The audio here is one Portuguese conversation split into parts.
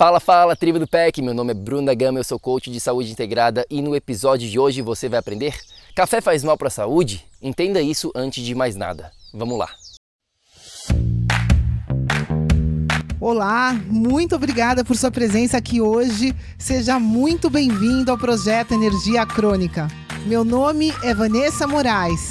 Fala, fala, tribo do PEC! Meu nome é Bruna Gama, eu sou coach de saúde integrada e no episódio de hoje você vai aprender Café faz mal para a saúde? Entenda isso antes de mais nada. Vamos lá! Olá, muito obrigada por sua presença aqui hoje. Seja muito bem-vindo ao projeto Energia Crônica. Meu nome é Vanessa Moraes.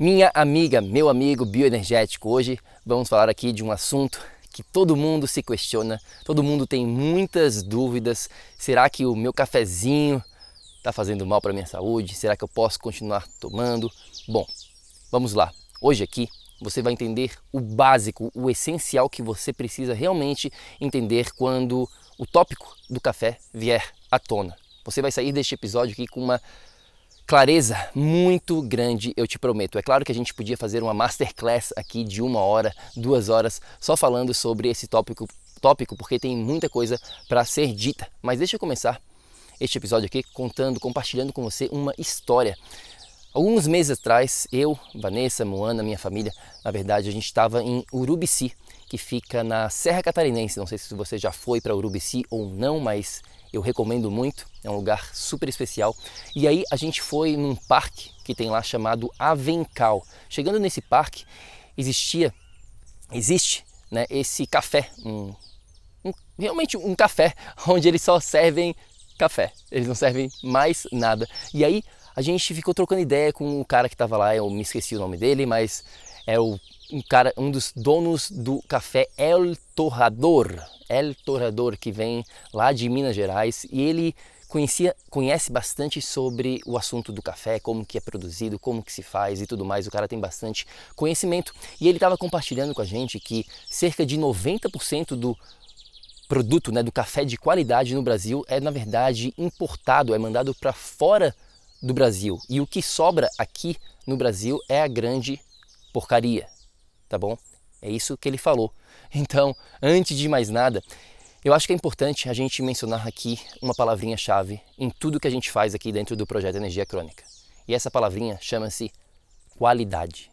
Minha amiga, meu amigo bioenergético, hoje vamos falar aqui de um assunto que todo mundo se questiona, todo mundo tem muitas dúvidas. Será que o meu cafezinho está fazendo mal para minha saúde? Será que eu posso continuar tomando? Bom, vamos lá. Hoje aqui você vai entender o básico, o essencial que você precisa realmente entender quando o tópico do café vier à tona. Você vai sair deste episódio aqui com uma clareza muito grande, eu te prometo. É claro que a gente podia fazer uma masterclass aqui de uma hora, duas horas, só falando sobre esse tópico, tópico porque tem muita coisa para ser dita. Mas deixa eu começar este episódio aqui contando, compartilhando com você uma história. Alguns meses atrás, eu, Vanessa, Moana, minha família, na verdade, a gente estava em Urubici, que fica na Serra Catarinense. Não sei se você já foi para Urubici ou não, mas eu recomendo muito, é um lugar super especial. E aí a gente foi num parque que tem lá chamado Avencal. Chegando nesse parque, existia, existe né, esse café, um, um, realmente um café, onde eles só servem café, eles não servem mais nada. E aí a gente ficou trocando ideia com o cara que estava lá, eu me esqueci o nome dele, mas é o um cara, um dos donos do café El Torrador, El Torrador, que vem lá de Minas Gerais, e ele conhecia, conhece bastante sobre o assunto do café, como que é produzido, como que se faz e tudo mais. O cara tem bastante conhecimento e ele estava compartilhando com a gente que cerca de 90% do produto, né, do café de qualidade no Brasil é na verdade importado, é mandado para fora do Brasil. E o que sobra aqui no Brasil é a grande porcaria, tá bom? É isso que ele falou. Então, antes de mais nada, eu acho que é importante a gente mencionar aqui uma palavrinha-chave em tudo que a gente faz aqui dentro do projeto Energia Crônica. E essa palavrinha chama-se qualidade.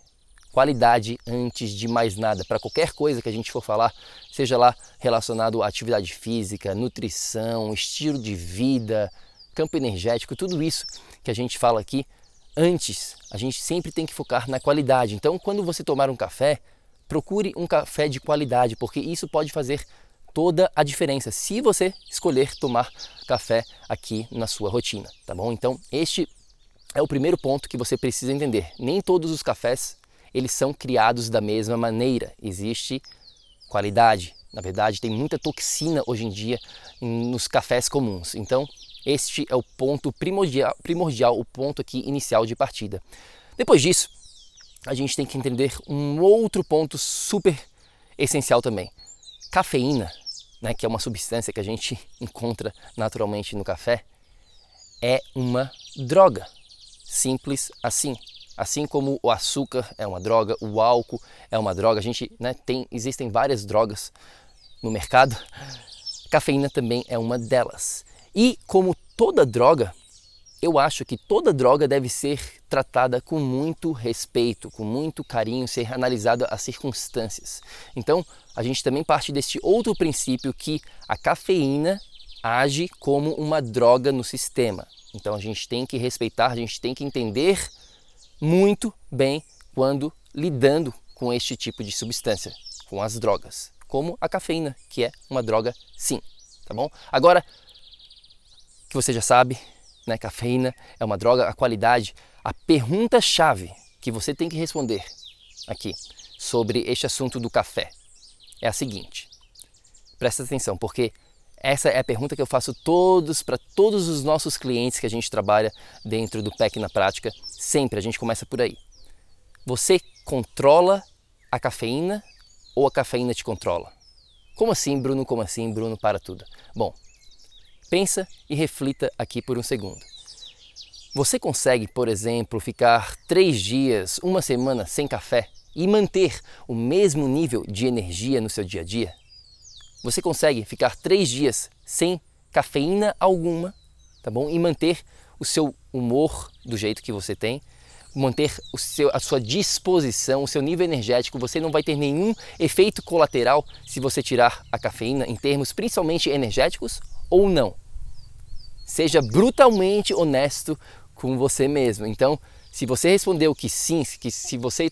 Qualidade antes de mais nada. Para qualquer coisa que a gente for falar, seja lá relacionado à atividade física, nutrição, estilo de vida, campo energético, tudo isso que a gente fala aqui, antes a gente sempre tem que focar na qualidade. Então, quando você tomar um café, procure um café de qualidade, porque isso pode fazer toda a diferença se você escolher tomar café aqui na sua rotina, tá bom? Então, este é o primeiro ponto que você precisa entender. Nem todos os cafés eles são criados da mesma maneira. Existe qualidade. Na verdade, tem muita toxina hoje em dia nos cafés comuns. Então, este é o ponto primordial, primordial o ponto aqui inicial de partida. Depois disso, a gente tem que entender um outro ponto super essencial também. Cafeína, né, que é uma substância que a gente encontra naturalmente no café, é uma droga. Simples assim. Assim como o açúcar é uma droga, o álcool é uma droga, a gente né, tem, existem várias drogas no mercado, cafeína também é uma delas. E como toda droga, eu acho que toda droga deve ser tratada com muito respeito, com muito carinho, ser analisada as circunstâncias. Então, a gente também parte deste outro princípio que a cafeína age como uma droga no sistema. Então, a gente tem que respeitar, a gente tem que entender muito bem quando lidando com este tipo de substância, com as drogas, como a cafeína, que é uma droga sim, tá bom? Agora que você já sabe, né, cafeína é uma droga, a qualidade, a pergunta chave que você tem que responder aqui sobre este assunto do café é a seguinte. Presta atenção, porque essa é a pergunta que eu faço todos para todos os nossos clientes que a gente trabalha dentro do PEC na prática. Sempre a gente começa por aí. Você controla a cafeína ou a cafeína te controla? Como assim, Bruno? Como assim, Bruno? Para tudo. Bom, pensa e reflita aqui por um segundo. Você consegue, por exemplo, ficar três dias, uma semana sem café e manter o mesmo nível de energia no seu dia a dia? Você consegue ficar três dias sem cafeína alguma, tá bom? E manter o seu humor do jeito que você tem, manter o seu, a sua disposição, o seu nível energético. Você não vai ter nenhum efeito colateral se você tirar a cafeína em termos principalmente energéticos ou não. Seja brutalmente honesto com você mesmo. Então, se você respondeu que sim, que se você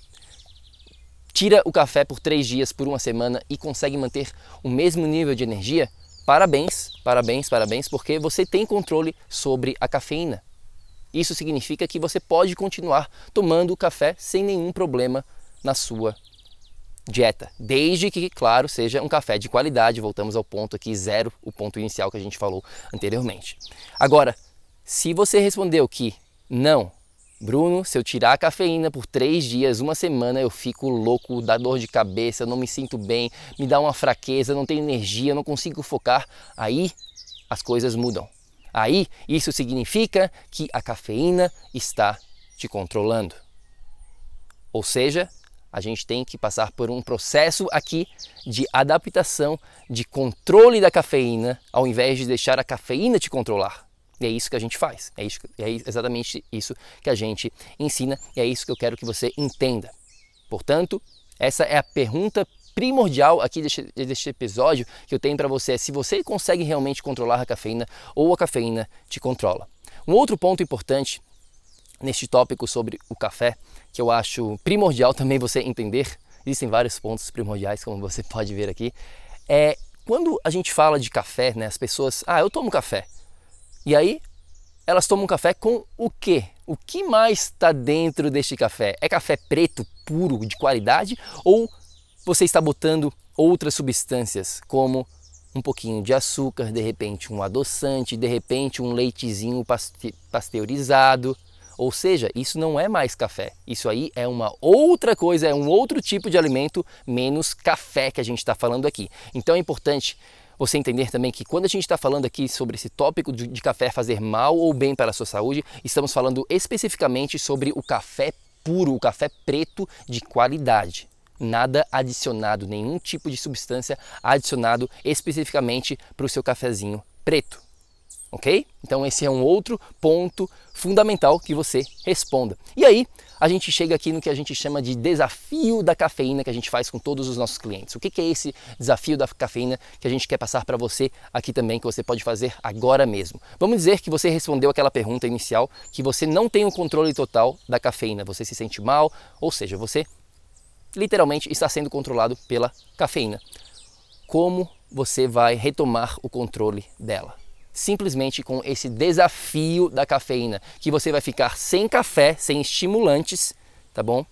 tira o café por três dias, por uma semana e consegue manter o mesmo nível de energia, parabéns, parabéns, parabéns, porque você tem controle sobre a cafeína. Isso significa que você pode continuar tomando o café sem nenhum problema na sua dieta, desde que, claro, seja um café de qualidade. Voltamos ao ponto aqui zero, o ponto inicial que a gente falou anteriormente. Agora, se você respondeu que não, Bruno, se eu tirar a cafeína por três dias, uma semana, eu fico louco, dá dor de cabeça, não me sinto bem, me dá uma fraqueza, não tenho energia, não consigo focar. Aí as coisas mudam. Aí isso significa que a cafeína está te controlando. Ou seja, a gente tem que passar por um processo aqui de adaptação, de controle da cafeína, ao invés de deixar a cafeína te controlar. E é isso que a gente faz, é, isso, é exatamente isso que a gente ensina e é isso que eu quero que você entenda. Portanto, essa é a pergunta primordial aqui deste, deste episódio que eu tenho para você: é se você consegue realmente controlar a cafeína ou a cafeína te controla. Um outro ponto importante neste tópico sobre o café, que eu acho primordial também você entender, existem vários pontos primordiais, como você pode ver aqui, é quando a gente fala de café, né, as pessoas, ah, eu tomo café. E aí, elas tomam café com o quê? O que mais está dentro deste café? É café preto, puro, de qualidade? Ou você está botando outras substâncias, como um pouquinho de açúcar, de repente um adoçante, de repente um leitezinho pasteurizado? Ou seja, isso não é mais café. Isso aí é uma outra coisa, é um outro tipo de alimento menos café que a gente está falando aqui. Então é importante você entender também que quando a gente está falando aqui sobre esse tópico de, de café fazer mal ou bem para a sua saúde, estamos falando especificamente sobre o café puro, o café preto de qualidade. Nada adicionado, nenhum tipo de substância adicionado especificamente para o seu cafezinho preto ok? Então esse é um outro ponto fundamental que você responda. E aí a gente chega aqui no que a gente chama de desafio da cafeína que a gente faz com todos os nossos clientes. O que é esse desafio da cafeína que a gente quer passar para você aqui também, que você pode fazer agora mesmo? Vamos dizer que você respondeu aquela pergunta inicial, que você não tem o controle total da cafeína, você se sente mal, ou seja, você literalmente está sendo controlado pela cafeína. Como você vai retomar o controle dela? Simplesmente com esse desafio da cafeína, que você vai ficar sem café, sem estimulantes, tá bom?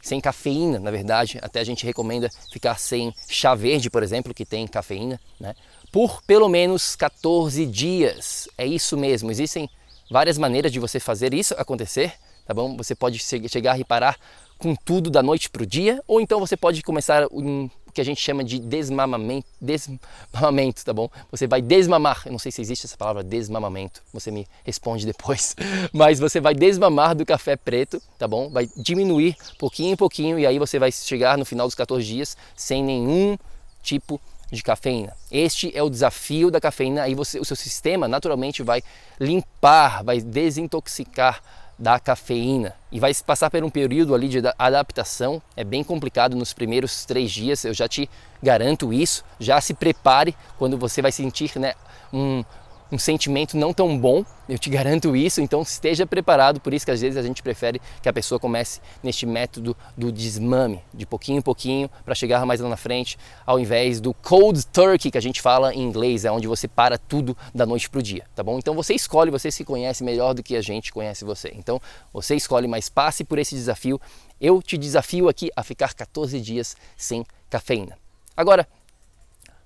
Sem cafeína, na verdade, até a gente recomenda ficar sem chá verde, por exemplo, que tem cafeína, né? Por pelo menos 14 dias. É isso mesmo, existem várias maneiras de você fazer isso acontecer, tá bom? Você pode chegar e parar com tudo da noite para o dia, ou então você pode começar um que a gente chama de desmamamento, desmamamento, tá bom? Você vai desmamar, eu não sei se existe essa palavra desmamamento, você me responde depois, mas você vai desmamar do café preto, tá bom? Vai diminuir pouquinho em pouquinho e aí você vai chegar no final dos 14 dias sem nenhum tipo de cafeína. Este é o desafio da cafeína, aí você, o seu sistema naturalmente vai limpar, vai desintoxicar da cafeína e vai passar por um período ali de adaptação. É bem complicado nos primeiros três dias, eu já te garanto isso. Já se prepare quando você vai sentir né, um, um sentimento não tão bom, eu te garanto isso, então esteja preparado, por isso que às vezes a gente prefere que a pessoa comece neste método do desmame, de pouquinho em pouquinho, para chegar mais lá na frente, ao invés do cold turkey que a gente fala em inglês, é onde você para tudo da noite para o dia, tá bom? Então você escolhe, você se conhece melhor do que a gente conhece você. Então você escolhe, mas passe por esse desafio. Eu te desafio aqui a ficar 14 dias sem cafeína. Agora,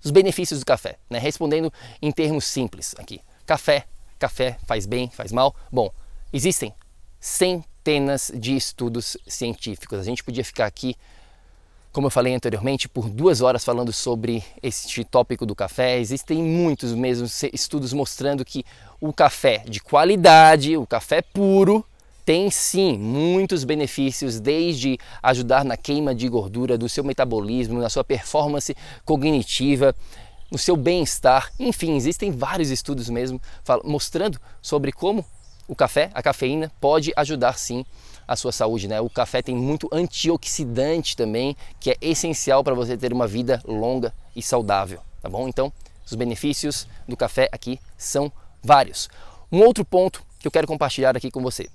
os benefícios do café, né? Respondendo em termos simples aqui. Café, café faz bem, faz mal? Bom, existem centenas de estudos científicos. A gente podia ficar aqui, como eu falei anteriormente, por duas horas falando sobre este tópico do café. Existem muitos mesmo estudos mostrando que o café de qualidade, o café puro, tem sim muitos benefícios, desde ajudar na queima de gordura, do seu metabolismo, na sua performance cognitiva, no seu bem-estar. Enfim, existem vários estudos mesmo mostrando sobre como o café, a cafeína, pode ajudar sim a sua saúde. Né? O café tem muito antioxidante também, que é essencial para você ter uma vida longa e saudável, tá bom? Então, os benefícios do café aqui são vários. Um outro ponto que eu quero compartilhar aqui com você.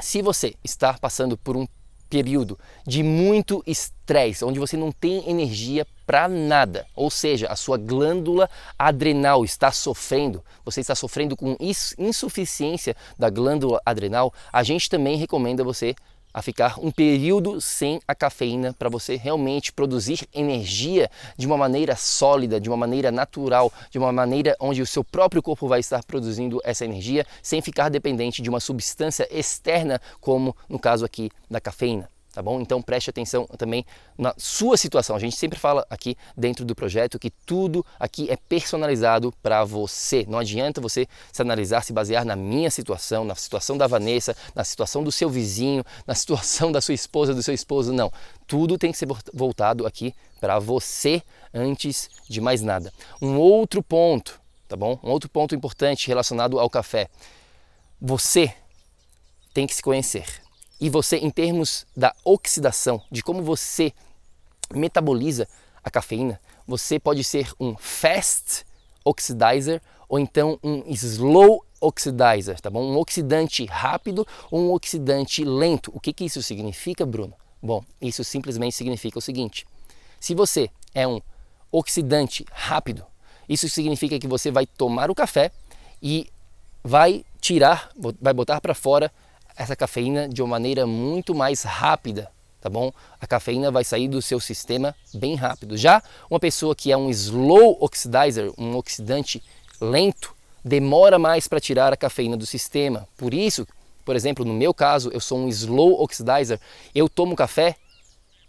Se você está passando por um período de muito estresse, onde você não tem energia para nada, ou seja, a sua glândula adrenal está sofrendo, você está sofrendo com insuficiência da glândula adrenal, a gente também recomenda você a ficar um período sem a cafeína para você realmente produzir energia de uma maneira sólida, de uma maneira natural, de uma maneira onde o seu próprio corpo vai estar produzindo essa energia sem ficar dependente de uma substância externa, como no caso aqui da cafeína tá bom? Então preste atenção também na sua situação. A gente sempre fala aqui dentro do projeto que tudo aqui é personalizado para você. Não adianta você se analisar, se basear na minha situação, na situação da Vanessa, na situação do seu vizinho, na situação da sua esposa, do seu esposo, não. Tudo tem que ser voltado aqui para você antes de mais nada. Um outro ponto, tá bom? Um outro ponto importante relacionado ao café. Você tem que se conhecer e você, em termos da oxidação, de como você metaboliza a cafeína, você pode ser um fast oxidizer ou então um slow oxidizer, tá bom? Um oxidante rápido ou um oxidante lento. O que, que isso significa, Bruno? Bom, isso simplesmente significa o seguinte: se você é um oxidante rápido, isso significa que você vai tomar o café e vai tirar, vai botar para fora essa cafeína de uma maneira muito mais rápida, tá bom? A cafeína vai sair do seu sistema bem rápido. Já uma pessoa que é um slow oxidizer, um oxidante lento, demora mais para tirar a cafeína do sistema. Por isso, por exemplo, no meu caso, eu sou um slow oxidizer, eu tomo café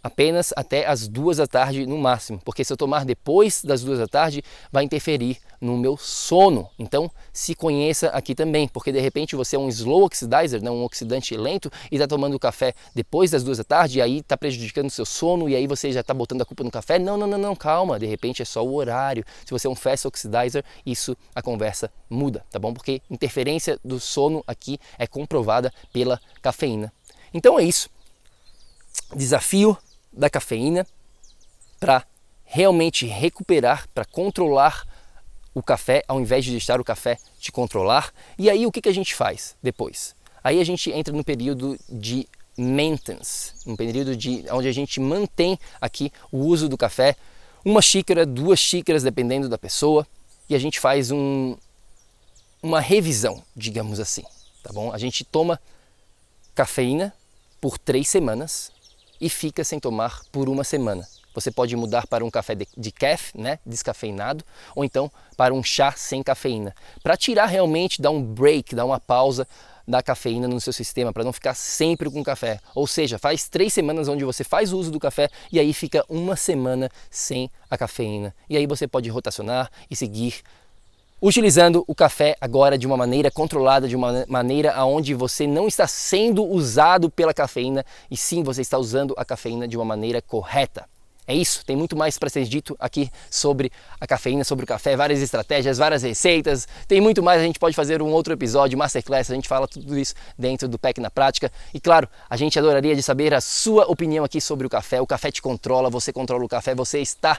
apenas até as duas da tarde no máximo, porque se eu tomar depois das duas da tarde, vai interferir no meu sono. Então, se conheça aqui também, porque de repente você é um slow oxidizer, né, um oxidante lento, e está tomando café depois das duas da tarde, e aí está prejudicando o seu sono, e aí você já está botando a culpa no café. Não, não, não, não, calma, de repente é só o horário. Se você é um fast oxidizer, isso a conversa muda, tá bom? Porque interferência do sono aqui é comprovada pela cafeína. Então é isso. Desafio da cafeína para realmente recuperar, para controlar o café, ao invés de deixar o café te controlar. E aí o que, que a gente faz depois? Aí a gente entra no período de maintenance, um período de onde a gente mantém aqui o uso do café, uma xícara, duas xícaras, dependendo da pessoa, e a gente faz um, uma revisão, digamos assim, tá bom? A gente toma cafeína por três semanas e fica sem tomar por uma semana. Você pode mudar para um café de, de né, descafeinado, ou então para um chá sem cafeína, para tirar realmente, dar um break, dar uma pausa da cafeína no seu sistema, para não ficar sempre com café. Ou seja, faz três semanas onde você faz uso do café e aí fica uma semana sem a cafeína. E aí você pode rotacionar e seguir utilizando o café agora de uma maneira controlada, de uma maneira aonde você não está sendo usado pela cafeína e sim você está usando a cafeína de uma maneira correta. É isso, tem muito mais para ser dito aqui sobre a cafeína, sobre o café, várias estratégias, várias receitas, tem muito mais, a gente pode fazer um outro episódio, masterclass, a gente fala tudo isso dentro do PEC na prática. E claro, a gente adoraria de saber a sua opinião aqui sobre o café. O café te controla, você controla o café, você está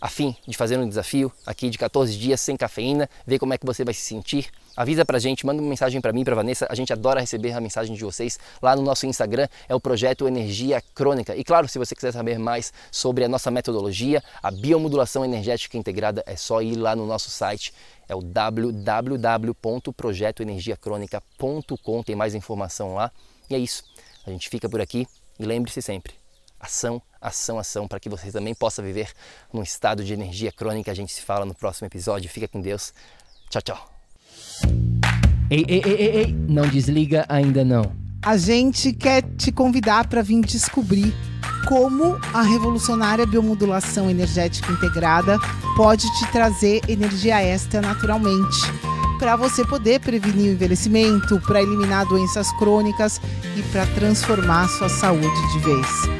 afim de fazer um desafio aqui de 14 dias sem cafeína, ver como é que você vai se sentir, avisa pra gente, manda uma mensagem para mim, para Vanessa, a gente adora receber a mensagem de vocês lá no nosso Instagram, é o projeto Energia Crônica. E claro, se você quiser saber mais sobre a nossa metodologia, a biomodulação energética integrada, é só ir lá no nosso site, é o www.projetoenergiacronica.com, tem mais informação lá. E é isso. A gente fica por aqui e lembre-se sempre, ação, ação, ação, para que você também possa viver num estado de energia crônica. A gente se fala no próximo episódio. Fica com Deus. Tchau, tchau. Ei, ei, ei, ei, ei, não desliga ainda não. A gente quer te convidar para vir descobrir como a revolucionária biomodulação energética integrada pode te trazer energia extra naturalmente, para você poder prevenir o envelhecimento, para eliminar doenças crônicas e para transformar sua saúde de vez.